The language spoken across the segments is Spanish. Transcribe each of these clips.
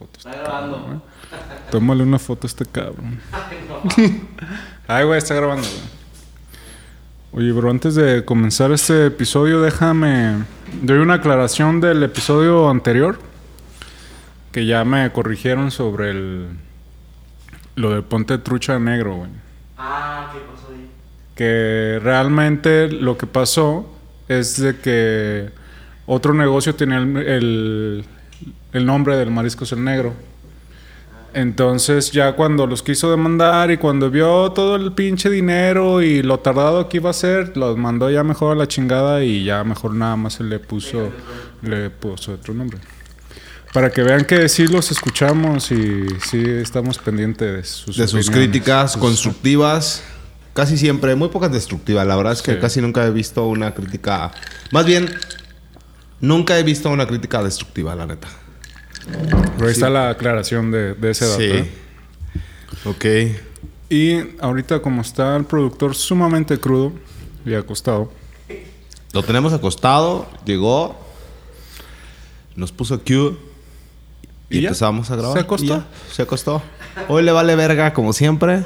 Está grabando. Tómale una foto a este cabrón. Ay, güey, está grabando, güey. Oye, bro, antes de comenzar este episodio, déjame. Doy una aclaración del episodio anterior. Que ya me corrigieron sobre el. Lo de ponte trucha negro, güey. Ah, ¿qué pasó ahí? Que realmente lo que pasó es de que otro negocio tenía el, el, el nombre del Mariscos el Negro. Entonces ya cuando los quiso demandar y cuando vio todo el pinche dinero y lo tardado que iba a ser, los mandó ya mejor a la chingada y ya mejor nada más se le puso, le puso otro nombre. Para que vean que sí los escuchamos y sí estamos pendientes de sus, de sus opiniones. críticas Sus- constructivas. Casi siempre, muy pocas destructivas. La verdad es que Sí. casi nunca he visto una crítica. Más bien, nunca he visto una crítica destructiva, la neta. Pero ahí está la aclaración de, de ese dato. ¿eh? Ok. Y ahorita como está el productor sumamente crudo y acostado, Lo tenemos acostado, llegó, nos puso Q y, empezamos a grabar. ¿Se acostó? Ya, se acostó. Hoy le vale verga, como siempre.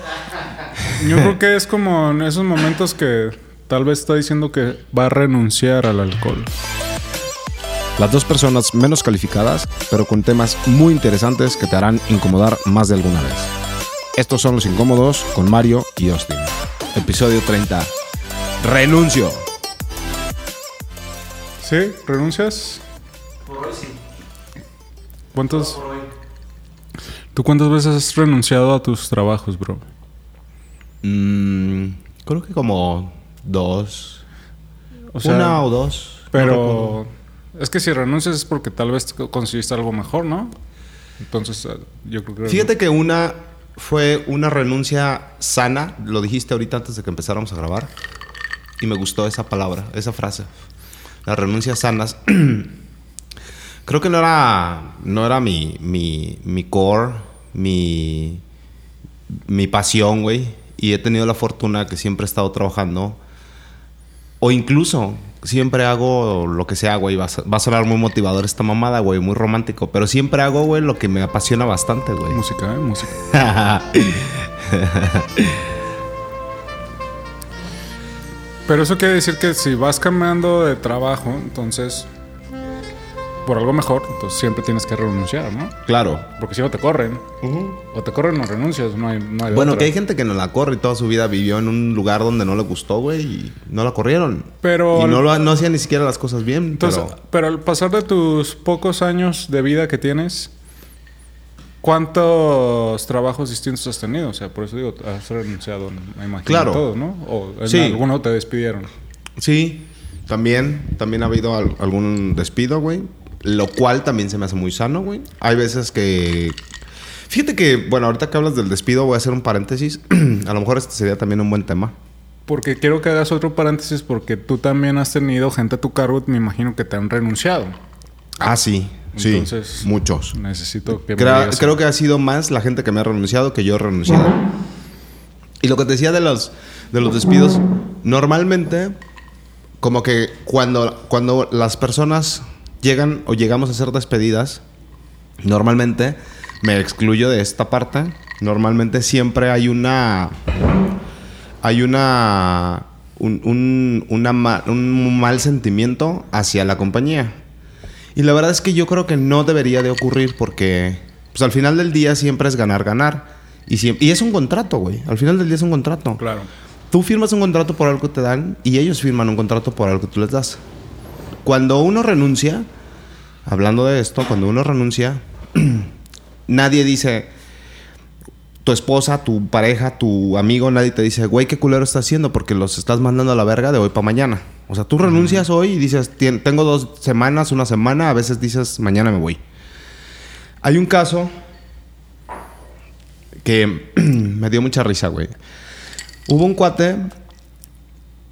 yo creo que es como en esos momentos que tal vez está diciendo que va a renunciar al alcohol. Las dos personas menos calificadas, pero con temas muy interesantes que te harán incomodar más de alguna vez. Estos son los incómodos con Mario y Austin. Episodio 30. Renuncio. ¿Sí? ¿Renuncias? Por hoy sí. ¿Cuántos, Por hoy. ¿Tú cuántas veces has renunciado a tus trabajos, bro? Mm, creo que como dos. O sea, una o dos. No pero es que si renuncias es porque tal vez conseguiste algo mejor, ¿no? Entonces, eh, yo creo que... Fíjate que una fue una renuncia sana, lo dijiste ahorita antes de que empezáramos a grabar, y me gustó esa palabra, esa frase. Las renuncias sanas. Creo que no era, no era mi, mi, mi core, mi, mi pasión, güey. Y he tenido la fortuna que siempre he estado trabajando. O incluso siempre hago lo que sea, güey. Va a, so- va a sonar muy motivador esta mamada, güey. Muy romántico. Pero siempre hago, güey, lo que me apasiona bastante, güey. Música, ¿eh? Música. Pero eso quiere decir que si vas cambiando de trabajo, entonces, por algo mejor, entonces siempre tienes que renunciar, ¿no? claro. Porque si no te corren, o te corren o renuncias, no hay, no hay Bueno, otra. que hay gente que no la corre y toda su vida vivió en un lugar donde no le gustó, güey, y no la corrieron. Pero y no, lo, no hacía ni siquiera las cosas bien. Entonces, pero pero... al pasar de tus pocos años de vida que tienes, ¿cuántos trabajos distintos has tenido? O sea, por eso digo, has renunciado, me imagino, Claro. todos, ¿no? O en Sí. alguno te despidieron. sí, también, también ha habido al- algún despido, güey. Lo cual también se me hace muy sano, güey. Hay veces que... Fíjate que, bueno, ahorita que hablas del despido, voy a hacer un paréntesis. a lo mejor este sería también un buen tema. Porque quiero que hagas otro paréntesis porque tú también has tenido gente a tu cargo, me imagino que te han renunciado. Ah, sí. Sí, Entonces- muchos. Necesito que me Creo, creo que ha sido más la gente que me ha renunciado que yo he renunciado. Y lo que te decía de los, de los despidos, normalmente, como que cuando, cuando las personas llegan o llegamos a ser despedidas, normalmente, me excluyo de esta parte, normalmente siempre hay una... Hay una... Un, un- una ma- un mal sentimiento hacia la compañía. Y la verdad es que yo creo que no debería de ocurrir porque, pues al final del día siempre es ganar, ganar. Y, siem- y es un contrato, güey. Al final del día es un contrato. Claro. Tú firmas un contrato por algo que te dan y ellos firman un contrato por algo que tú les das. Cuando uno renuncia, hablando de esto, cuando uno renuncia, nadie dice, tu esposa, tu pareja, tu amigo, nadie te dice, güey, qué culero estás haciendo porque los estás mandando a la verga de hoy para mañana. O sea, tú renuncias hoy y dices, "Tien- tengo dos semanas, una semana, a veces dices, mañana me voy. Hay un caso que me dio mucha risa, güey. Hubo un cuate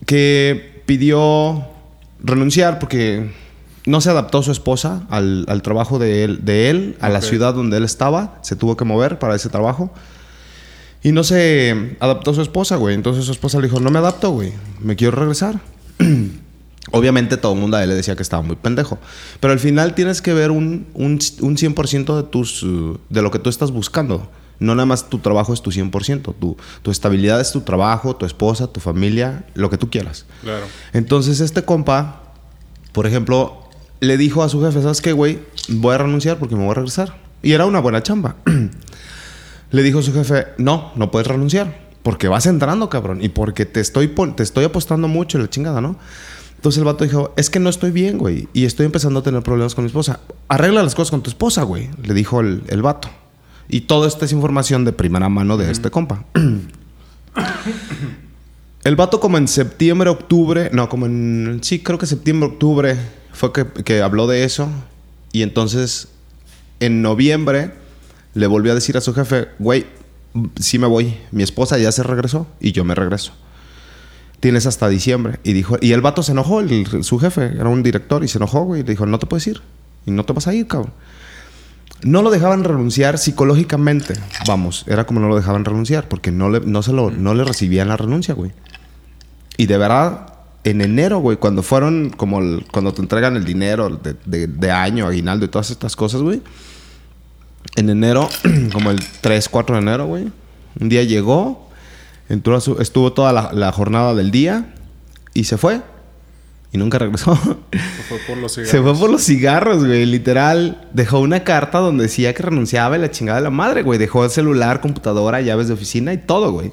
que pidió renunciar porque no se adaptó su esposa al, al trabajo de él, de él a la ciudad donde él estaba. Se tuvo que mover para ese trabajo. Y no se adaptó su esposa, güey. Entonces su esposa le dijo, no me adapto, güey. Me quiero regresar. Obviamente todo el mundo a él le decía que estaba muy pendejo. Pero al final tienes que ver un, un, un 100% de, tus, uh, de lo que tú estás buscando. No nada más tu trabajo es tu 100%. Tu, tu estabilidad es tu trabajo, tu esposa, tu familia, lo que tú quieras. Claro. Entonces este compa, por ejemplo, le dijo a su jefe, ¿sabes qué, güey? Voy a renunciar porque me voy a regresar. Y era una buena chamba. le dijo a su jefe, no, no puedes renunciar. Porque vas entrando, cabrón. Y porque te estoy, te estoy apostando mucho en la chingada, ¿no? Entonces el vato dijo, es que no estoy bien, güey. Y estoy empezando a tener problemas con mi esposa. Arregla las cosas con tu esposa, güey. Le dijo el, el vato. Y toda esta es información de primera mano de este compa. El vato como en septiembre, octubre, no, como en, sí, creo que septiembre, octubre fue que, que habló de eso. Y entonces, en noviembre, le volvió a decir a su jefe, güey, sí me voy. Mi esposa ya se regresó y yo me regreso. Tienes hasta diciembre. Y dijo, y el vato se enojó, el- su jefe, era un director, y se enojó, güey. Y le dijo, no te puedes ir. Y no te vas a ir, cabrón. No lo dejaban renunciar psicológicamente. Vamos, era como no lo dejaban renunciar, porque no le, no se lo, no le recibían la renuncia, güey. Y de verdad, en enero, güey, cuando fueron, como el- cuando te entregan el dinero de, de- de año, aguinaldo y todas estas cosas, güey. En enero, como el 3, 4 de enero, güey. Un día llegó, entró a su- estuvo toda la, la jornada del día y se fue. Y nunca regresó. Se fue por los Se cigarros. fue por los cigarros, güey. Literal, dejó una carta donde decía que renunciaba y la chingada de la madre, güey. Dejó el celular, computadora, llaves de oficina y todo, güey.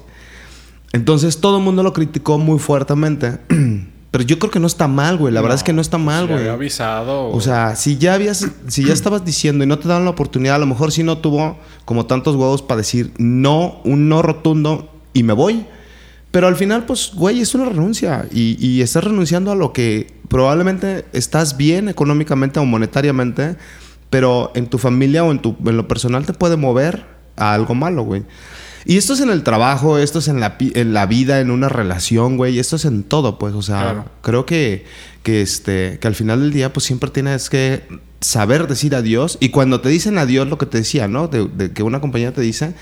Entonces todo el mundo lo criticó muy fuertemente. Pero yo creo que no está mal, güey. La verdad es que no está mal, Se güey. había avisado. O sea, si ya habías, si ya estabas diciendo y no te daban la oportunidad, a lo mejor sí no tuvo como tantos huevos para decir no, un no rotundo y me voy. Pero al final, pues, güey, es una renuncia. Y, y estás renunciando a lo que probablemente estás bien económicamente o monetariamente, pero en tu familia o en, tu, en lo personal te puede mover a algo malo, güey. Y esto es en el trabajo, esto es en la, en la vida, en una relación, güey. Esto es en todo, pues. O sea, Claro. creo que, que, este, que al final del día, pues siempre tienes que saber decir adiós. Y cuando te dicen adiós, lo que te decía, ¿no? De, de que una compañía te dice,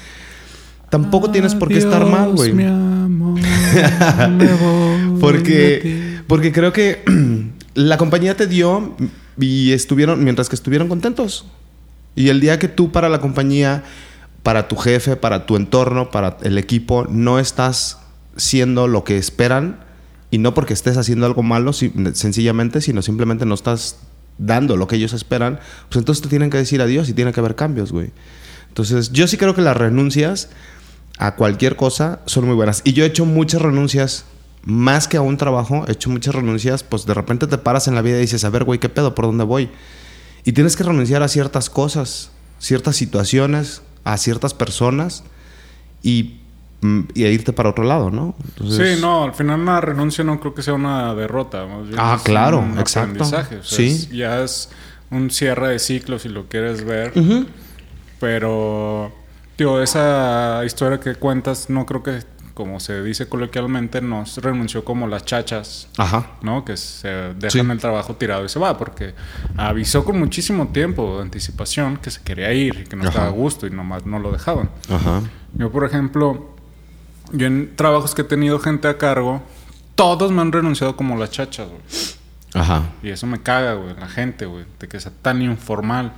tampoco tienes por qué estar mal, güey. Mi amor, me voy Porque, porque creo que la compañía te dio y estuvieron, mientras que estuvieron contentos. Y el día que tú para la compañía, para tu jefe, para tu entorno, para el equipo, no estás siendo lo que esperan, y no porque estés haciendo algo malo, si- sencillamente, sino simplemente no estás dando lo que ellos esperan, pues entonces te tienen que decir adiós y tiene que haber cambios, güey. Entonces, yo sí creo que las renuncias a cualquier cosa son muy buenas. Y yo he hecho muchas renuncias, más que a un trabajo, he hecho muchas renuncias, pues de repente te paras en la vida y dices, a ver, güey, ¿qué pedo? ¿Por dónde voy? Y tienes que renunciar a ciertas cosas, ciertas situaciones, a ciertas personas y, mm, y a irte para otro lado, ¿no? Entonces- Sí, no, al final una renuncia no creo que sea una derrota. más bien Ah, claro, un exacto. O sea, Sí. es- ya es un cierre de ciclo si lo quieres ver. Pero, tío, esa historia que cuentas, no creo que, como se dice coloquialmente, nos renunció como las chachas, Ajá. ¿no? Que se dejan Sí. el trabajo tirado y se va, porque avisó con muchísimo tiempo de anticipación que se quería ir y que no Ajá. estaba a gusto y nomás no lo dejaban. Ajá. Yo, por ejemplo, yo en trabajos que he tenido gente a cargo, todos me han renunciado como las chachas, güey. Ajá. Y eso me caga, güey, la gente, güey, de que sea tan informal.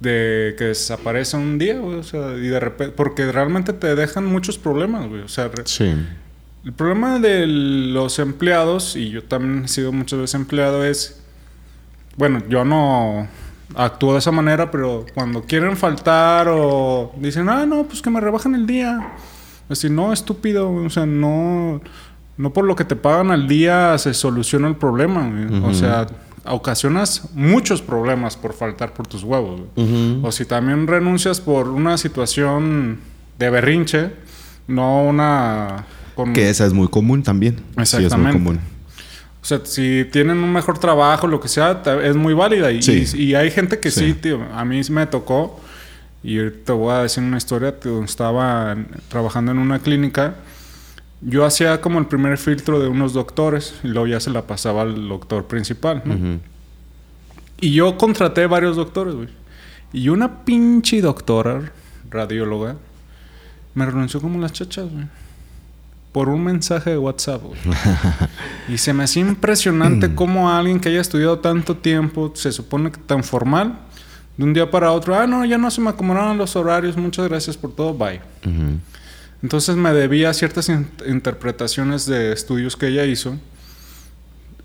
De que desaparece un día, güey, o sea, y de repente, porque realmente te dejan muchos problemas, güey, o sea, Sí. el problema de los empleados, y yo también he sido muchas veces empleado, es, bueno, yo no actúo de esa manera, pero cuando quieren faltar o dicen, ah, no, pues que me rebajan el día. Así, no, estúpido, o sea, no, no por lo que te pagan al día se soluciona el problema, güey. O sea, ocasionas muchos problemas por faltar por tus huevos. O si también renuncias por una situación de berrinche, no una... Con, Que esa es muy común también. Sí, es muy Exactamente. común. O sea, si tienen un mejor trabajo, lo que sea, es muy válida. Y, Sí. y- y hay gente que sí. Sí. tío. A mí me tocó, y te voy a decir una historia, tío, estaba trabajando en una clínica. Yo hacía como el primer filtro de unos doctores y luego ya se la pasaba al doctor principal. Y yo contraté varios doctores, güey. Y una pinche doctora, radióloga, me renunció como las chachas, güey. por un mensaje de WhatsApp, güey. y se me hacía impresionante cómo alguien que haya estudiado tanto tiempo, se supone que tan formal, de un día para otro, ah, no, ya no se me acomodaron los horarios, muchas gracias por todo, bye. Entonces me debía ciertas in- interpretaciones de estudios que ella hizo.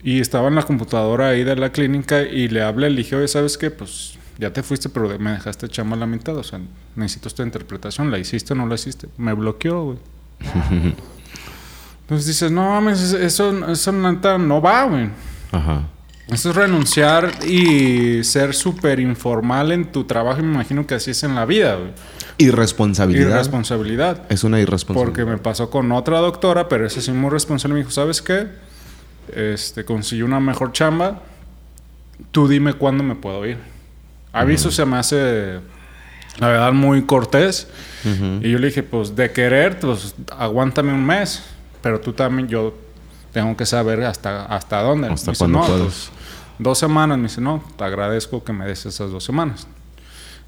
Y estaba en la computadora ahí de la clínica y le hablé, le dije, oye, ¿sabes qué? Pues ya te fuiste, pero me dejaste chamba a la mitad. O sea, necesito esta interpretación. ¿La hiciste o no la hiciste? Me bloqueó, güey. Entonces dices, no mames, eso, eso no va, güey. Ajá. Eso es renunciar y ser súper informal en tu trabajo. Me imagino que así es en la vida, güey. Irresponsabilidad. Irresponsabilidad. es una irresponsabilidad. Porque me pasó con otra doctora, pero esa sí muy responsable. Me dijo, ¿sabes qué? Este, consiguió una mejor chamba. Tú dime cuándo me puedo ir. Aviso se me hace, la verdad, muy cortés. Y yo le dije, pues de querer, pues aguántame un mes. Pero tú también, yo tengo que saber hasta, hasta dónde. Hasta Me dice, cuándo no, puedes". pues, dos semanas. Me dice, no, te agradezco que me des esas dos semanas.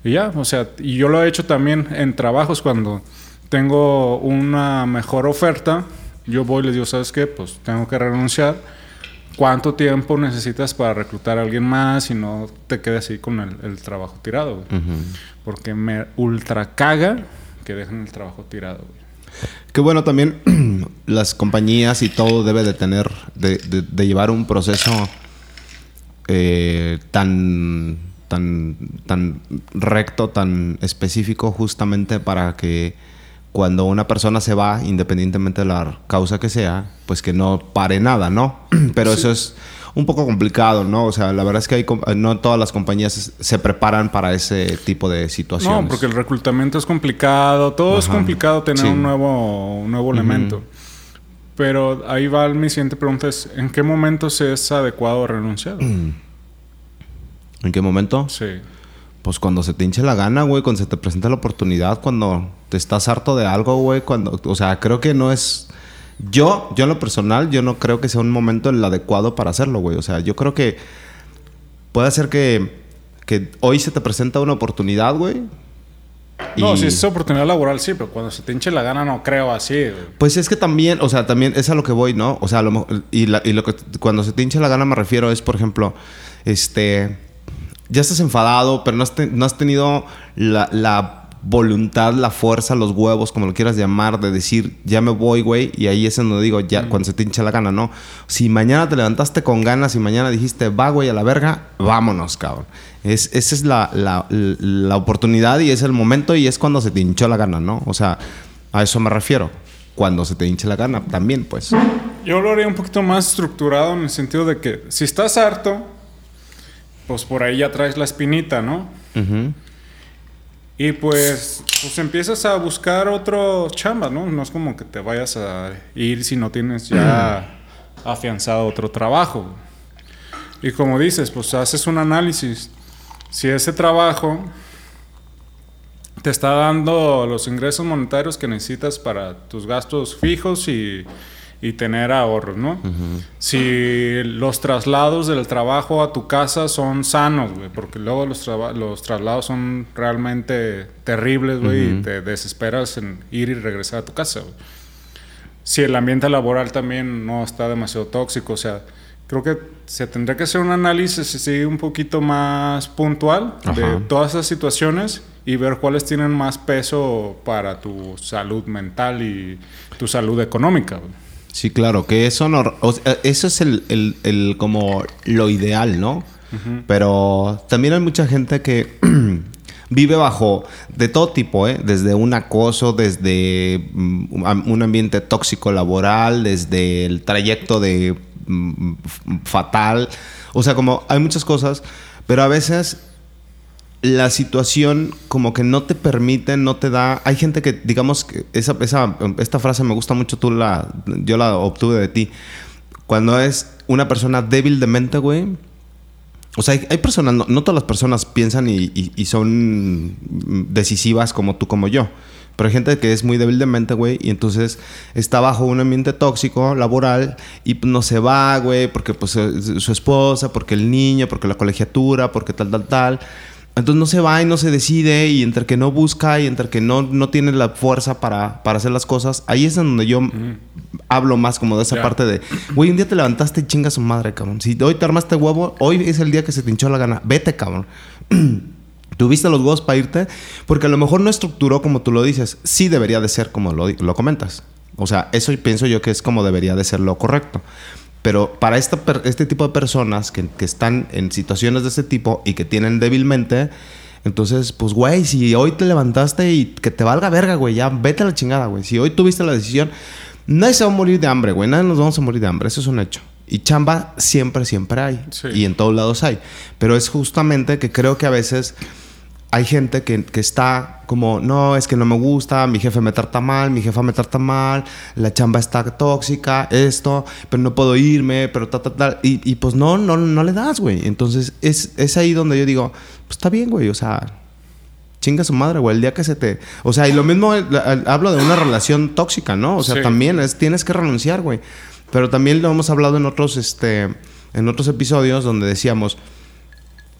Y ya, o sea, y yo lo he hecho también en trabajos cuando tengo una mejor oferta, yo voy y les digo, ¿sabes qué? Pues tengo que renunciar. ¿Cuánto tiempo necesitas para reclutar a alguien más y no te quedes así con el, el trabajo tirado? güey? Ujú. Porque me ultra caga que dejen el trabajo tirado. güey. Que bueno, también las compañías y todo debe de tener, de, de- de llevar un proceso eh, tan, tan, tan recto, tan específico, justamente para que cuando una persona se va, independientemente de la causa que sea, pues que no pare nada, ¿no? Pero eso es un poco complicado, ¿no? O sea, la verdad es que hay, com- no todas las compañías se- preparan para ese tipo de situaciones. No, porque el reclutamiento es complicado, todo es complicado tener Sí. un nuevo, un nuevo elemento. Pero ahí va mi siguiente pregunta es, ¿en qué momento se es adecuado renunciar? ¿En qué momento? Sí. Pues cuando se te hinche la gana, güey, cuando se te presenta la oportunidad, cuando te estás harto de algo, güey, cuando, o sea, creo que no es yo, yo en lo personal, yo no creo que sea un momento el adecuado para hacerlo, güey. O sea, yo creo que puede ser que, que hoy se te presenta una oportunidad, güey. No, y- si es oportunidad laboral, sí, pero cuando se te hinche la gana no creo así. güey. Pues es que también, o sea, también es a lo que voy, ¿no? O sea, a lo y, la- y lo que cuando se te hincha la gana me refiero es, por ejemplo, este, ya estás enfadado, pero no has, te- no has tenido la, la voluntad, la fuerza, los huevos, como lo quieras llamar, de decir, ya me voy, güey, y ahí es donde digo, ya, cuando se te hincha la gana, ¿no? Si mañana te levantaste con ganas y mañana dijiste, va, güey, a la verga, vámonos, cabrón. Es, esa es la, la, la oportunidad y es el momento y es cuando se te hinchó la gana, ¿no? O sea, a eso me refiero. Cuando se te hinche la gana, también, pues. Yo lo haría un poquito más estructurado en el sentido de que si estás harto, pues por ahí ya traes la espinita, ¿no? Y pues, pues empiezas a buscar otro chamba, ¿no? No es como que te vayas a ir si no tienes ya afianzado otro trabajo. Y como dices, pues haces un análisis. Si ese trabajo te está dando los ingresos monetarios que necesitas para tus gastos fijos y, y tener ahorros, ¿no? Si los traslados del trabajo a tu casa son sanos, güey, porque luego los, los traslados son realmente terribles, güey, y te desesperas en ir y regresar a tu casa, güey. Si el ambiente laboral también no está demasiado tóxico, o sea, creo que se tendría que hacer un análisis sí, un poquito más puntual de todas esas situaciones y ver cuáles tienen más peso para tu salud mental y tu salud económica. Sí, claro, que eso no... o sea, eso es el, el- el como lo ideal, ¿no? Pero también hay mucha gente que vive bajo de todo tipo, ¿eh? Desde un acoso, desde mm, un ambiente tóxico laboral, desde el trayecto de fatal. O sea, como hay muchas cosas, pero a veces la situación como que no te permite, no te da... Hay gente que, digamos, que esa, esa, esta frase me gusta mucho, tú la, yo la obtuve de ti. Cuando es una persona débil de mente, güey. O sea, hay, hay personas, no, todas las personas piensan y son decisivas como tú, como yo. Pero hay gente que es muy débil de mente, güey, y entonces está bajo un ambiente tóxico, laboral, y no se va, güey, porque pues eh, su esposa, porque el niño, porque la colegiatura, porque tal, tal, tal. Entonces no se va y no se decide y entre que no busca y entre que no, no tiene la fuerza para, para hacer las cosas, ahí es en donde yo hablo más como de esa Ya. parte de, güey, un día te levantaste y chinga su madre, cabrón. Si hoy te armaste huevo, hoy es el día que se te hinchó la gana. Vete, cabrón. Tuviste los huevos para irte, porque a lo mejor no estructuró como tú lo dices. Sí debería de ser como lo, lo comentas. O sea, eso pienso yo que es como debería de ser lo correcto. Pero para esta este tipo de personas que, que están en situaciones de este tipo y que tienen débilmente, entonces, pues, güey, si hoy te levantaste y que te valga verga, güey, ya vete a la chingada, güey. Si hoy tuviste la decisión, nadie se va a morir de hambre, güey. Nadie nos vamos a morir de hambre, eso es un hecho. Y chamba siempre, siempre hay. Sí. Y en todos lados hay. Pero es justamente que creo que a veces hay gente que, que está como, no, es que no me gusta, mi jefe me trata mal, mi jefa me trata mal, la chamba está tóxica, esto, pero no puedo irme, pero ta, ta, ta. Y, y pues no, no, no le das, güey. Entonces es, es ahí donde yo digo, pues está bien, güey, o sea, chinga su madre, güey, el día que se te... O sea, y lo mismo eh, hablo de una relación tóxica, ¿no? O sea, Sí. también es, tienes que renunciar, güey. Pero también lo hemos hablado en otros, este, en otros episodios donde decíamos,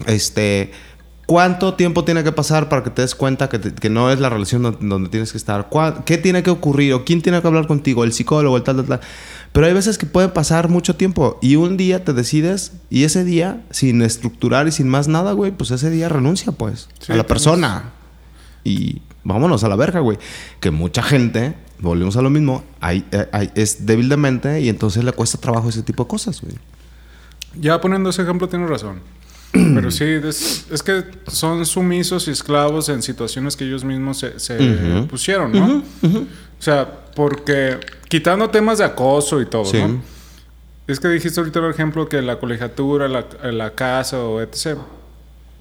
este, ¿cuánto tiempo tiene que pasar para que te des cuenta que, te- que no es la relación donde, donde tienes que estar? ¿Cuá- ¿Qué tiene que ocurrir? ¿O quién tiene que hablar contigo? ¿El psicólogo? El tal, tal, tal. Pero hay veces que puede pasar mucho tiempo y un día te decides y ese día, sin estructurar y sin más nada, güey, pues ese día renuncia, pues, Sí, a la persona. Y vámonos a la verga, güey. Que mucha gente, volvemos a lo mismo, hay, eh, hay- es débil de mente y entonces le cuesta trabajo ese tipo de cosas, güey. Ya poniendo ese ejemplo, tienes razón. Pero sí, es, es que son sumisos y esclavos en situaciones que ellos mismos se, se Ujú. pusieron, ¿no? O sea, porque quitando temas de acoso y todo, Sí. ¿no? Es que dijiste ahorita el ejemplo que la colegiatura, la, la casa o etc.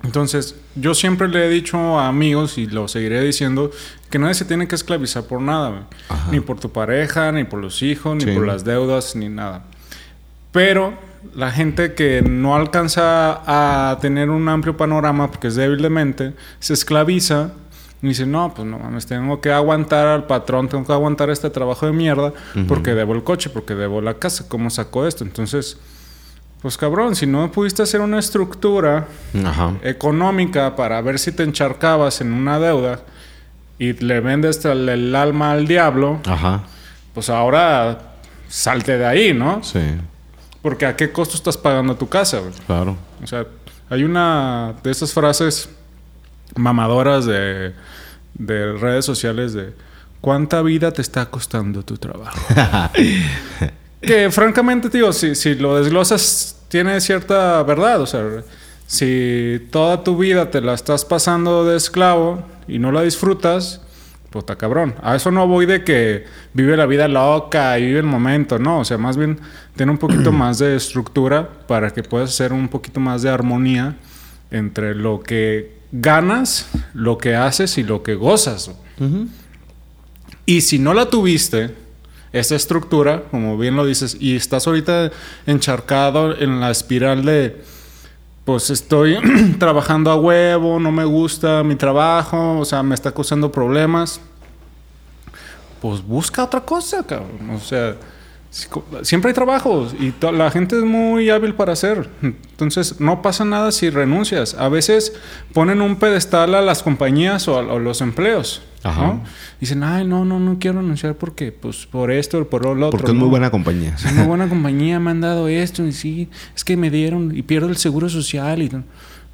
Entonces, yo siempre le he dicho a amigos y lo seguiré diciendo que nadie se tiene que esclavizar por nada, ni por tu pareja, ni por los hijos, ni Sí. por las deudas, ni nada. Pero la gente que no alcanza a tener un amplio panorama porque es débil de mente, se esclaviza y dice, no, pues no mames, tengo que aguantar al patrón, tengo que aguantar este trabajo de mierda porque debo el coche, porque debo la casa, ¿cómo saco esto? Entonces, pues cabrón, si no pudiste hacer una estructura Ajá. económica para ver si te encharcabas en una deuda y le vendes el, el alma al diablo, Ajá. pues ahora salte de ahí, ¿no? Sí, Porque a qué costo estás pagando tu casa, güey? claro. O sea, hay una de esas frases mamadoras de, de redes sociales de ¿cuánta vida te está costando tu trabajo? que francamente, tío, si, si lo desglosas, tiene cierta verdad. O sea, si toda tu vida te la estás pasando de esclavo y no la disfrutas, pues está cabrón. A eso no voy de que vive la vida loca y vive el momento, no. O sea, más bien tiene un poquito más de estructura para que puedas hacer un poquito más de armonía entre lo que ganas, lo que haces y lo que gozas. Y si no la tuviste, esa estructura, como bien lo dices, y estás ahorita encharcado en la espiral de, pues estoy trabajando a huevo, no me gusta mi trabajo, o sea, me está causando problemas, pues busca otra cosa, cabrón. O sea, siempre hay trabajos y la gente es muy hábil para hacer. Entonces, no pasa nada si renuncias. A veces ponen un pedestal a las compañías o a, a los empleos. Ajá. ¿no? Dicen, ay, no, no, no quiero renunciar porque, pues, por esto o por lo otro. Porque es muy buena compañía. Es muy buena compañía, me han dado esto y sí, es que me dieron y pierdo el seguro social y no.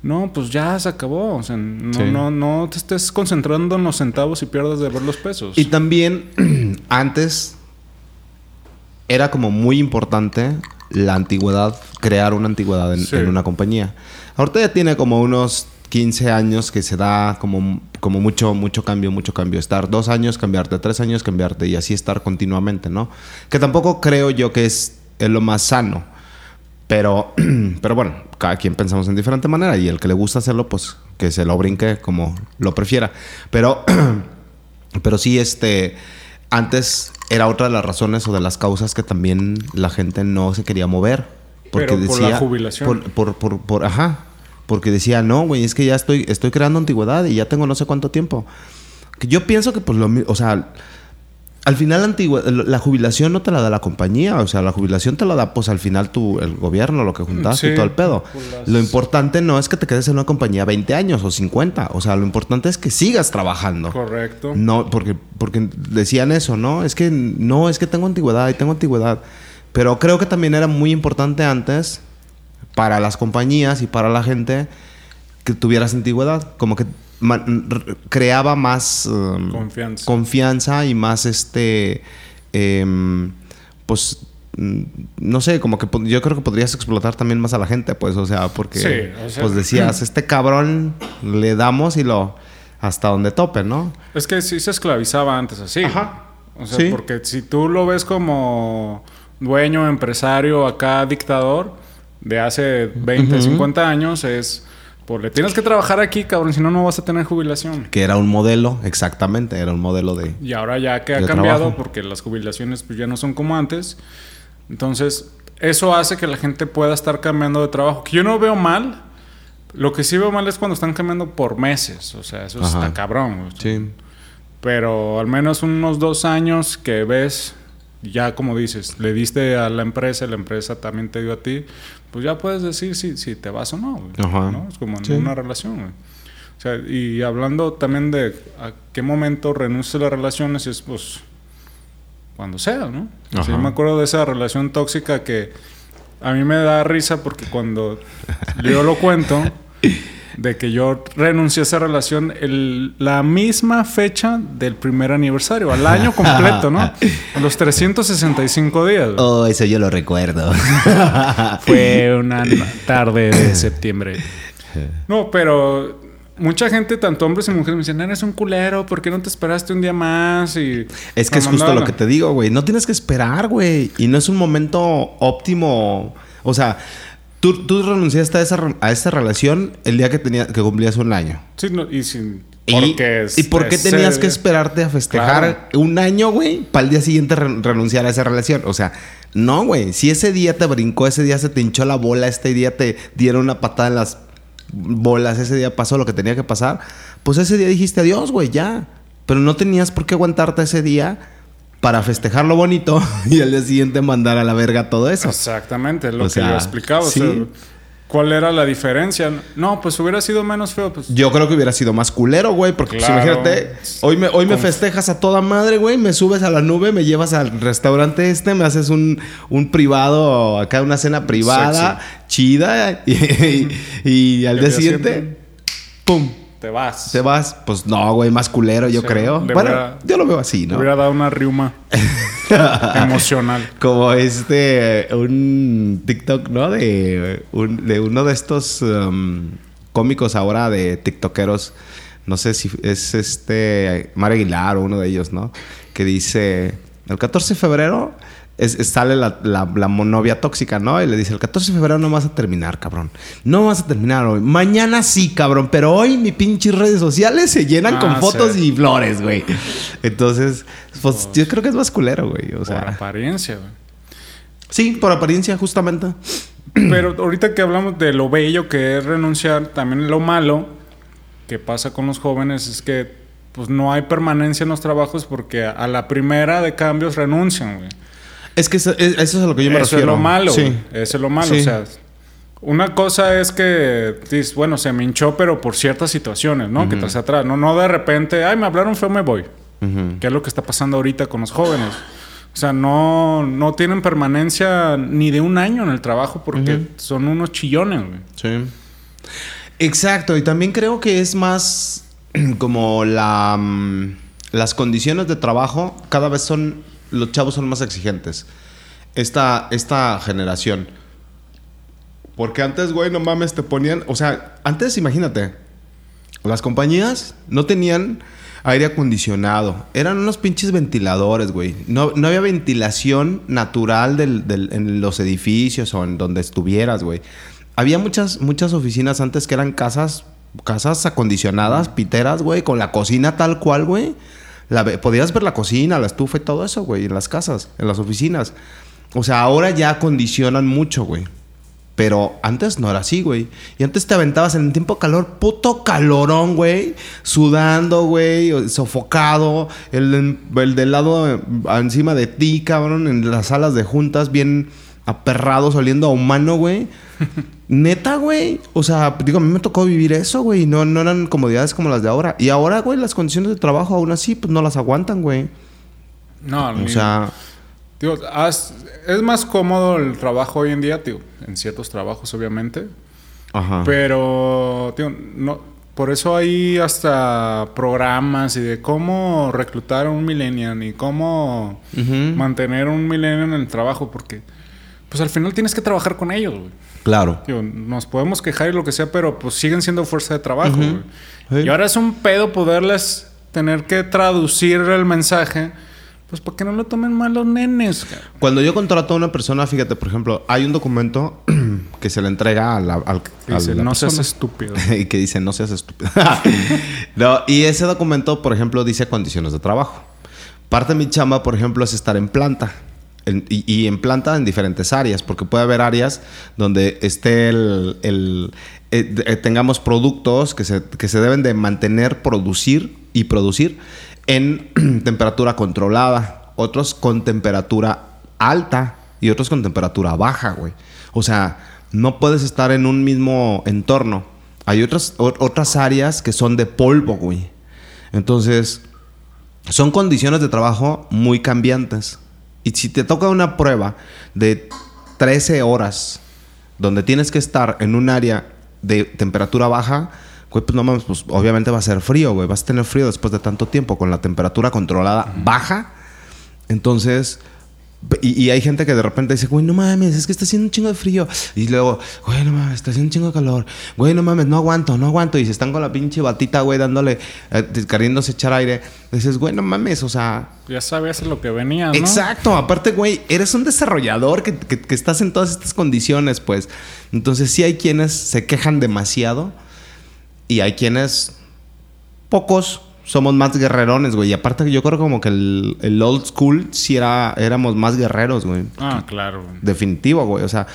No, pues ya se acabó. O sea, no, Sí. no, no te estés concentrando en los centavos y pierdas de ver los pesos. Y también antes era como muy importante la antigüedad, crear una antigüedad en, Sí. en una compañía. Ahorita ya tiene como unos 15 años que se da como, como mucho, mucho cambio, mucho cambio. Estar dos años, cambiarte, tres años, cambiarte y así estar continuamente, ¿no? Que tampoco creo yo que es, es lo más sano. Pero, pero bueno, cada quien pensamos en diferente manera y el que le gusta hacerlo, pues que se lo brinque como lo prefiera. Pero, pero sí, este, antes era otra de las razones o de las causas que también la gente no se quería mover. Porque Pero por decía, la jubilación. Por, por, por, por- ajá. Porque decía, no, güey, es que ya estoy, estoy creando antigüedad y ya tengo no sé cuánto tiempo. Que yo pienso que, pues, lo o sea, al final la, antigua- la jubilación no te la da la compañía, o sea, la jubilación te la da pues al final tu, el gobierno, lo que juntaste Sí, y todo el pedo. las- Lo importante no es que te quedes en una compañía 20 años o 50, o sea, lo importante es que sigas trabajando. Correcto. No, porque, porque decían eso, ¿no? Es que no, es que tengo antigüedad y tengo antigüedad. Pero creo que también era muy importante antes para las compañías y para la gente que tuvieras antigüedad. Como que creaba más um, Confianza. confianza y más este. em, pues. mm, No sé, como que yo creo que podrías explotar también más a la gente, pues, o sea, porque Sí, o sea- pues decías, este cabrón le damos y lo hasta donde tope, ¿no? Es que sí se esclavizaba antes así. Ajá. O sea, Sí. porque si tú lo ves como dueño, empresario, acá dictador, de hace 20, 50 años, es... Pues le tienes que trabajar aquí, cabrón, si no, no vas a tener jubilación. Que era un modelo, exactamente, era un modelo de... Y ahora ya que ha cambiado, trabajo. porque las jubilaciones pues, ya no son como antes, entonces eso hace que la gente pueda estar cambiando de trabajo. Que yo no veo mal. Lo que sí veo mal es cuando están cambiando por meses. O sea, eso Ajá. está cabrón. Sí. Pero al menos unos dos años que ves, ya como dices, le diste a la empresa, la empresa también te dio a ti, pues ya puedes decir si, si te vas o no. güey, Ajá. ¿no? Es como en Sí. una relación. güey. O sea, y hablando también de a qué momento renuncias a las relaciones, es pues cuando sea, ¿no? O sea, Ajá. yo me acuerdo de esa relación tóxica que a mí me da risa porque cuando yo lo cuento, de que yo renuncié a esa relación el- la misma fecha del primer aniversario, al año completo, ¿no? Los 365 días. Oh, eso yo lo recuerdo. Fue una tarde de septiembre. No, pero mucha gente, tanto hombres y mujeres, me dicen, eres un culero, ¿por qué no te esperaste un día más? Y Es que es justo lo que te digo, güey. No tienes que esperar, güey. Y no es un momento óptimo. O sea, tú, tú renunciaste a esa, a esa relación el día que, tenía, que cumplías un año. Sí, no, y sin... Y, porque es- ¿y por qué tenías que esperarte a festejar un año, güey, para el día siguiente re- renunciar a esa relación? O sea, no, güey. Si ese día te brincó, ese día se te hinchó la bola, este día te dieron una patada en las bolas, ese día pasó lo que tenía que pasar, pues ese día dijiste adiós, güey, ya. Pero no tenías por qué aguantarte ese día para festejar lo bonito y al día siguiente mandar a la verga todo eso. Exactamente, es lo O que sea, yo explicaba. o sí. sea, ¿Cuál era la diferencia? No, pues hubiera sido menos feo. Pues, Yo creo que hubiera sido más culero, güey, porque pues, imagínate, hoy me, hoy me festejas a toda madre, güey, me subes a la nube, me llevas al restaurante este, me haces un, un privado, acá una cena privada, chida, y, y- y al día siguiente, ¡pum! Te vas. Te vas, pues no, güey, más culero, yo Sí, creo. Bueno, hubiera- yo lo veo así, ¿no? hubiera dado una riuma emocional. Como este, un TikTok, ¿no? De, un- de uno de estos um, cómicos ahora de TikTokeros. No sé si es este Mar Aguilar o uno de ellos, ¿no? Que dice, el 14 de febrero es, es- sale la, la, la novia tóxica, ¿no? Y le dice, el 14 de febrero no vas a terminar, cabrón. No vas a terminar hoy. Mañana sí, cabrón. Pero hoy mis pinches redes sociales se llenan Ah, con fotos sí. y flores, güey. Entonces, pues yo creo que es más culero, güey. O sea, por apariencia, güey. Sí, por apariencia, justamente. Pero ahorita que hablamos de lo bello que es renunciar, también lo malo que pasa con los jóvenes es que pues no hay permanencia en los trabajos porque a la primera de cambios renuncian, güey. Es que eso, es- eso es a lo que yo me Eso refiero. es lo malo, Sí. Eso es lo malo. Sí. O sea, una cosa es que dices, bueno, se me hinchó, pero por ciertas situaciones, ¿no? Que estás atrás. No, no de repente, ay, me hablaron feo, me voy. Que es lo que está pasando ahorita con los jóvenes. O sea, no, no tienen permanencia ni de un año en el trabajo porque son unos chillones, güey. Sí. Exacto, y también creo que es más como la mm, las condiciones de trabajo cada vez son los chavos son más exigentes. Esta esta generación. Porque antes, güey, no mames, te ponían, o sea, antes imagínate, las compañías no tenían aire acondicionado. Eran unos pinches ventiladores, güey. No, no había ventilación natural del- en los edificios o en donde estuvieras, güey. Había muchas, muchas oficinas antes que eran casas, casas acondicionadas, piteras, güey, con la cocina tal cual, güey. La podías ver la cocina, la estufa y todo eso, güey, en las casas, en las oficinas. O sea, ahora ya acondicionan mucho, güey. Pero antes no era así, güey. Y antes te aventabas en el tiempo calor, puto calorón, güey. Sudando, güey. Sofocado. El, el del lado eh, encima de ti, cabrón. En las salas de juntas, bien aperrados, oliendo a humano, güey. Neta, güey. O sea, digo, a mí me tocó vivir eso, güey. No, no eran comodidades como las de ahora. Y ahora, güey, las condiciones de trabajo aún así, pues no las aguantan, güey. No, O sea, Digo, haz- es más cómodo el trabajo hoy en día, tío. En ciertos trabajos, obviamente. ajá. Pero, tío, no, por eso hay hasta programas y de cómo reclutar a un millennial y cómo mantener un millennial en el trabajo, porque pues al final tienes que trabajar con ellos, güey. Claro. Nos podemos quejar y lo que sea, pero pues siguen siendo fuerza de trabajo. Sí. Y ahora es un pedo poderles tener que traducir el mensaje, pues para que no lo tomen mal los nenes. Cuando yo contrato a una persona, fíjate, por ejemplo, hay un documento que se le entrega a la, al, Que a dice, la no seas persona". estúpido. y que dice, no seas estúpido. no, y ese documento, por ejemplo, dice condiciones de trabajo. Parte de mi chamba, por ejemplo, es estar en planta. Y, en planta en diferentes áreas, porque puede haber áreas donde esté el... eh, eh, tengamos productos que se, que se deben de mantener, producir y producir en temperatura controlada. Otros con temperatura alta y otros con temperatura baja, güey. O sea, no puedes estar en un mismo entorno. Hay otras, otras áreas que son de polvo, güey. Entonces, son condiciones de trabajo muy cambiantes. Y si te toca una prueba de 13 horas donde tienes que estar en un área de temperatura baja, pues no mames, pues obviamente va a ser frío, güey. Vas a tener frío después de tanto tiempo con la temperatura controlada baja. Entonces, y, y hay gente que de repente dice, güey, no mames, es que está haciendo un chingo de frío. Y luego, güey, no mames, está haciendo un chingo de calor. Güey, no mames, no aguanto, no aguanto. Y se están con la pinche batita, güey, dándole, eh, queriéndose echar aire. dices, güey, no mames, o sea, Ya sabías lo que venía, ¿no? Exacto, aparte, güey, eres un desarrollador que, que- que estás en todas estas condiciones, pues. Entonces, sí hay quienes se quejan demasiado y hay quienes, pocos, somos más guerrerones, güey. Y aparte, yo creo como que el, el old school sí era, éramos más guerreros, güey. Ah, claro. güey. Definitivo, güey. O sea,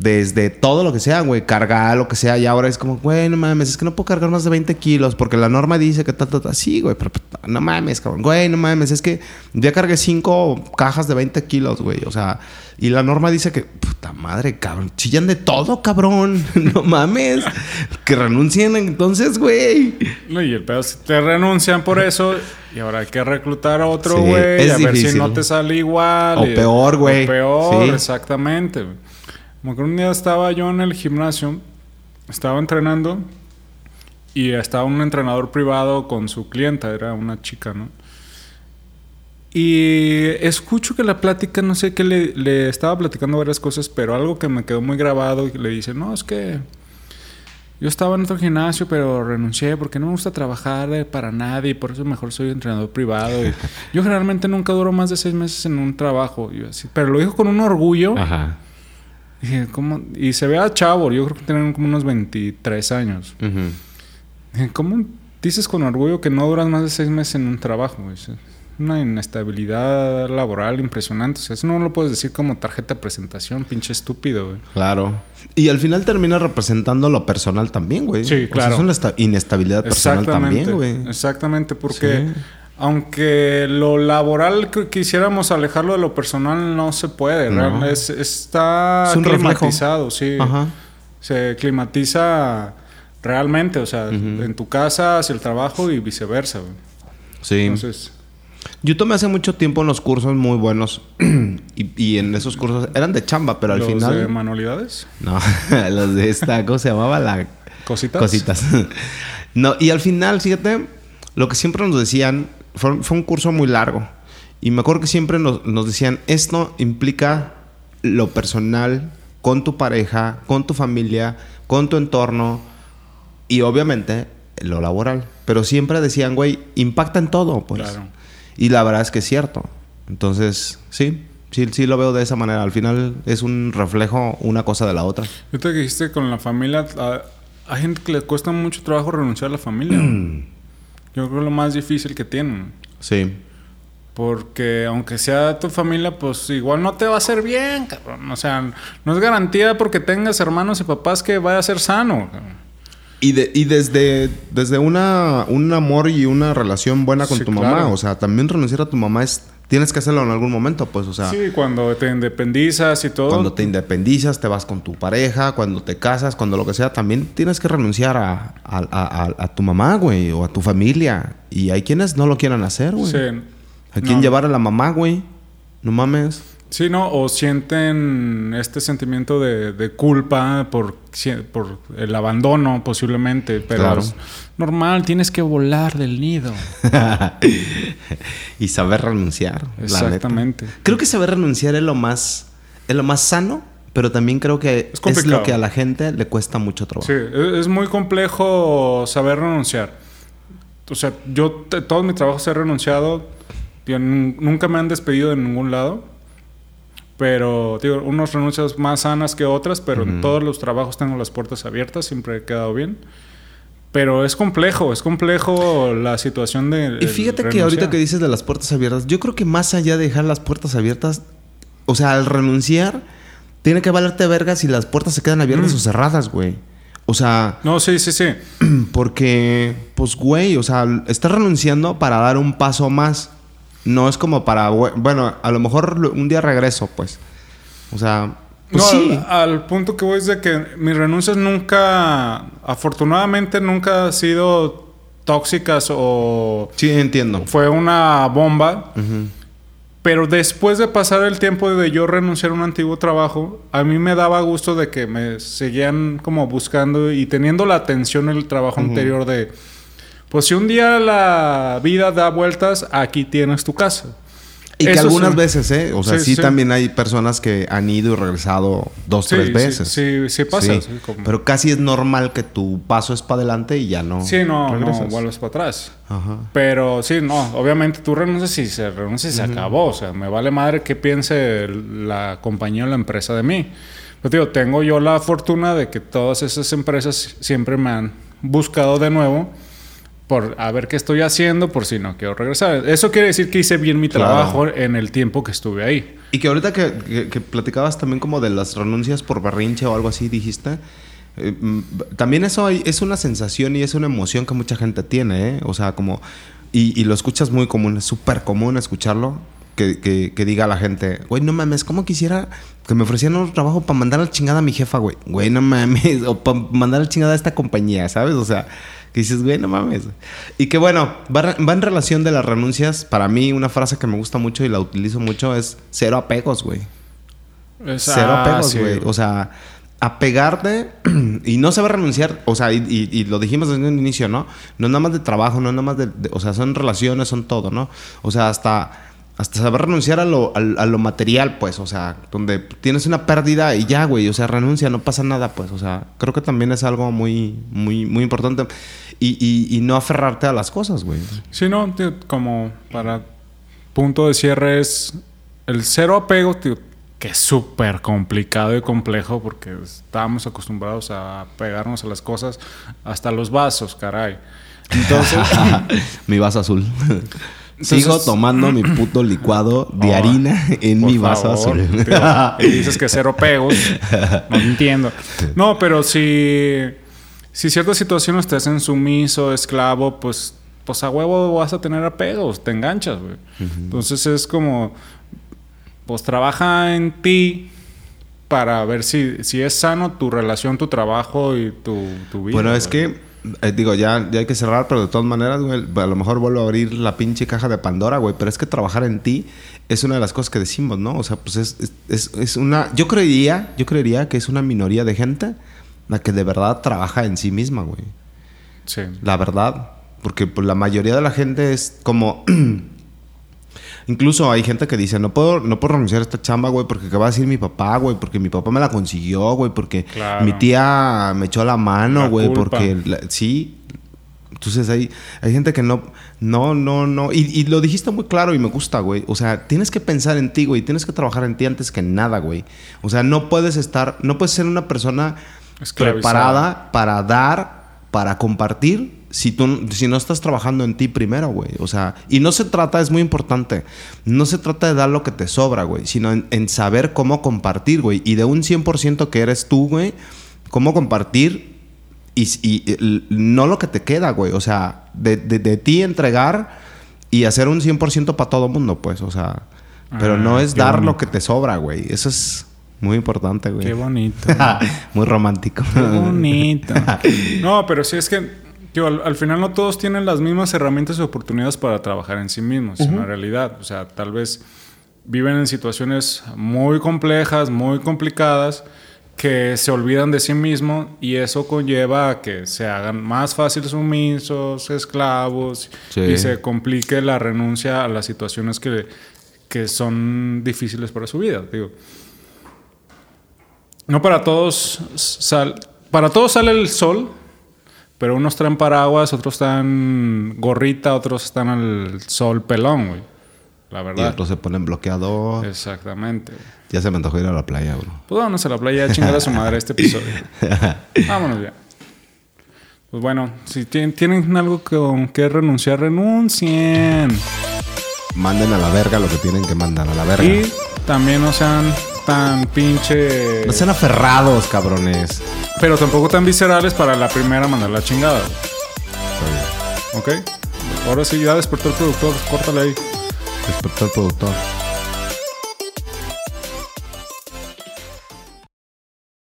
desde todo lo que sea, güey, cargar lo que sea. Y ahora es como, güey, no mames, es que no puedo cargar más de 20 kilos porque la norma dice que tal, tal, tal. Sí, güey, pero no mames, cabrón. Güey, no mames, es que ya cargué cinco cajas de 20 kilos, güey. O sea, y la norma dice que, puta madre, cabrón, chillan de todo, cabrón. no mames. que renuncien entonces, güey. No, y el pedo si te renuncian por eso y ahora hay que reclutar a otro Sí, güey es a ver si no te sale igual. O y- peor, güey. O peor, Sí. exactamente. güey. Que un día estaba yo en el gimnasio, estaba entrenando y estaba un entrenador privado con su clienta, era una chica, ¿no? Y escucho que la plática, no sé qué, le, le estaba platicando varias cosas, pero algo que me quedó muy grabado y le dice, no, es que yo estaba en otro gimnasio, pero renuncié porque no me gusta trabajar de- para nadie y por eso mejor soy entrenador privado. Y yo generalmente nunca duro más de seis meses en un trabajo. Y yo así, pero lo dijo con un orgullo. Ajá. Dije, ¿cómo? Y se vea chavo, yo creo que tienen como unos 23 años. Dije, ¿Cómo dices con orgullo que no duras más de seis meses en un trabajo? Es una inestabilidad laboral impresionante. O sea, eso no lo puedes decir como tarjeta de presentación, pinche estúpido, güey. Claro. Y al final termina representando lo personal también, güey. Sí, O sea, claro. es una esta- inestabilidad personal también, güey. Exactamente, porque Sí. Aunque lo laboral que quisiéramos alejarlo de lo personal no se puede. No. es- está Es reflejo. climatizado, sí. Ajá. Se climatiza realmente, o sea, en tu casa hacia el trabajo y viceversa. güey. Sí. Entonces, Yo tomé hace mucho tiempo unos cursos muy buenos. y, y en esos cursos eran de chamba, pero al los final. de manualidades, No, los de esta, ¿cómo se llamaba? La cositas. cositas. no, y al final, fíjate, lo que siempre nos decían, fue, fue un curso muy largo. Y me acuerdo que siempre nos, nos decían, esto implica lo personal con tu pareja, con tu familia, con tu entorno y obviamente lo laboral. Pero siempre decían, güey, impacta en todo, pues. Claro. Y la verdad es que es cierto. Entonces, sí, sí, sí lo veo de esa manera. Al final es un reflejo una cosa de la otra. Ahorita que dijiste con la familia, a- hay gente que le cuesta mucho trabajo renunciar a la familia. Yo creo lo más difícil que tienen. Sí. Porque aunque sea tu familia, pues igual no te va a hacer bien, cabrón. O sea, no es garantía porque tengas hermanos y papás que vaya a ser sano. cabrón. Y, de, y desde, desde una, un amor y una relación buena con Sí, tu mamá, claro. o sea, también renunciar a tu mamá es... Tienes que hacerlo en algún momento, pues, o sea... Sí, cuando te independizas y todo. Cuando te independizas, te vas con tu pareja, cuando te casas, cuando lo que sea, también tienes que renunciar a, a- a- tu mamá, güey, o a tu familia. Y hay quienes no lo quieran hacer, güey. Sí. ¿A quién No. llevar a la mamá, güey? No mames. Sí, ¿no? O sienten este sentimiento de, de culpa por, por el abandono, posiblemente. Pero Claro. es normal, tienes que volar del nido. y saber renunciar. Exactamente. Creo que saber renunciar es lo más, es lo más sano, pero también creo que Es lo que a la gente le cuesta mucho trabajo. Sí, es, es muy complejo saber renunciar. O sea, yo t- todos mis trabajos he renunciado. Yo nunca me han despedido de ningún lado. Pero, digo, unos renuncias más sanas que otras, pero en todos los trabajos tengo las puertas abiertas, siempre he quedado bien. Pero es complejo, es complejo la situación de. Y fíjate que ahorita que dices de las puertas abiertas, yo creo que más allá de dejar las puertas abiertas, o sea, al renunciar, tiene que valerte verga si las puertas se quedan Mm. abiertas o cerradas, güey. O sea, No, sí, sí, sí. porque, pues, güey, o sea, estás renunciando para dar un paso más. No es como para, bueno, a lo mejor un día regreso, pues. O sea, pues no, sí. al, al punto que voy es de que mis renuncias nunca, afortunadamente nunca han sido tóxicas o Sí, entiendo. fue una bomba. Pero después de pasar el tiempo de yo renunciar a un antiguo trabajo, a mí me daba gusto de que me seguían como buscando y teniendo la atención en el trabajo anterior de, pues si un día la vida da vueltas, aquí tienes tu casa. Y que algunas sí. veces, ¿eh? O sea, Sí, sí, sí. también hay personas que han ido y regresado dos, tres veces. sí, sí pasa, como- Pero casi es normal que tu paso es para adelante y ya no. Sí, no, no, vuelves para atrás. Ajá. Pero sí, no, obviamente tú renuncias y se renuncia y se acabó. O sea, me vale madre qué piense la compañía o la empresa de mí. Pero digo, tengo yo la fortuna de que todas esas empresas siempre me han buscado de nuevo por a ver qué estoy haciendo por si no quiero regresar. Eso quiere decir que hice bien mi Claro. trabajo en el tiempo que estuve ahí. Y que ahorita que, que- que platicabas también como de las renuncias por berrinche o algo así, dijiste. eh, también eso hay- es una sensación y es una emoción que mucha gente tiene, ¿eh? O sea, como... Y, y lo escuchas muy común, es súper común escucharlo. Que, que- que diga la gente, güey, no mames, ¿cómo quisiera que me ofrecieran un trabajo para mandar al chingada a mi jefa, güey? Güey, no mames, o para mandar al chingada a esta compañía, ¿sabes? O sea, que dices, güey, no mames. Y que bueno, va, va en relación de las renuncias. Para mí, una frase que me gusta mucho y la utilizo mucho es cero apegos, güey. Es- Cero apegos, sí. güey. O sea, apegarte y no saber renunciar. O sea, y, y- y lo dijimos desde un inicio, ¿no? No es nada más de trabajo, no es nada más de, de- O sea, son relaciones, son todo, ¿no? O sea, hasta. Hasta saber renunciar a lo, al- a, lo material, pues, o sea, donde tienes una pérdida y ya, güey, o sea, renuncia, no pasa nada, pues, o sea, creo que también es algo muy, muy, muy importante. Y, y- y no aferrarte a las cosas, güey. Sí, no, tío, como para punto de cierre es el cero apego, tío, que es súper complicado y complejo porque estábamos acostumbrados a pegarnos a las cosas, hasta los vasos, caray. Entonces, mi vaso azul. Entonces- Sigo tomando mi puto licuado de Oh, harina en mi vaso azul. y dices que cero apegos, no entiendo. No, pero si, si ciertas situaciones te hacen sumiso, esclavo, pues, pues a huevo vas a tener apegos, te enganchas, güey. Entonces es como, pues trabaja en ti para ver si, si es sano tu relación, tu trabajo y tu, tu vida. Bueno, es que, eh, digo, ya, ya hay que cerrar, pero de todas maneras, güey, a lo mejor vuelvo a abrir la pinche caja de Pandora, güey. Pero es que trabajar en ti es una de las cosas que decimos, ¿no? O sea, pues es, es, es- es una. Yo creería, yo creería que es una minoría de gente la que de verdad trabaja en sí misma, güey. Sí. La verdad. Porque pues, la mayoría de la gente es como. Incluso hay gente que dice, no puedo, no puedo renunciar a esta chamba, güey, porque qué va a decir mi papá, güey, porque mi papá me la consiguió, güey, porque Claro. mi tía me echó la mano, La güey, culpa. porque la- sí. Entonces hay, hay gente que no, no, no, no. Y, y lo dijiste muy claro y me gusta, güey. O sea, tienes que pensar en ti, güey. Tienes que trabajar en ti antes que nada, güey. O sea, no puedes estar, no puedes ser una persona preparada para dar, para compartir si tú si no estás trabajando en ti primero, güey. O sea, y no se trata, es muy importante, no se trata de dar lo que te sobra, güey, sino en, en saber cómo compartir, güey. Y de un 100% que eres tú, güey, cómo compartir y, y- y no lo que te queda, güey. O sea, de, de- de ti entregar y hacer un 100% para todo mundo, pues, o sea. Pero Ah, no es qué dar lo que te sobra, güey. Eso es muy importante, güey. Qué bonito. muy romántico. Qué bonito. No, pero sí es que al, al final no todos tienen las mismas herramientas y oportunidades para trabajar en sí mismos, es una realidad. O sea, tal vez viven en situaciones muy complejas, muy complicadas, que se olvidan de sí mismos y eso conlleva a que se hagan más fáciles sumisos, esclavos Sí. y se complique la renuncia a las situaciones que, que son difíciles para su vida. Digo, no para todos sal, para todos sale el sol, pero unos traen paraguas, otros están gorrita, otros están al sol pelón, güey. La Y verdad. otros se ponen bloqueador. Exactamente. Ya se me antojó ir a la playa, bro. Pues vámonos a la playa a chingar a su madre este episodio. Vámonos ya. Pues bueno, si tien- tienen algo con que renunciar, renuncien. Manden a la verga lo que tienen que mandar a la verga. Y también no sean tan pinche... No sean aferrados, cabrones. Pero tampoco tan viscerales para la primera mandar la chingada. güey. ¿Ok? Ahora sí, ya despertó el productor. Córtale ahí. Despertó el productor.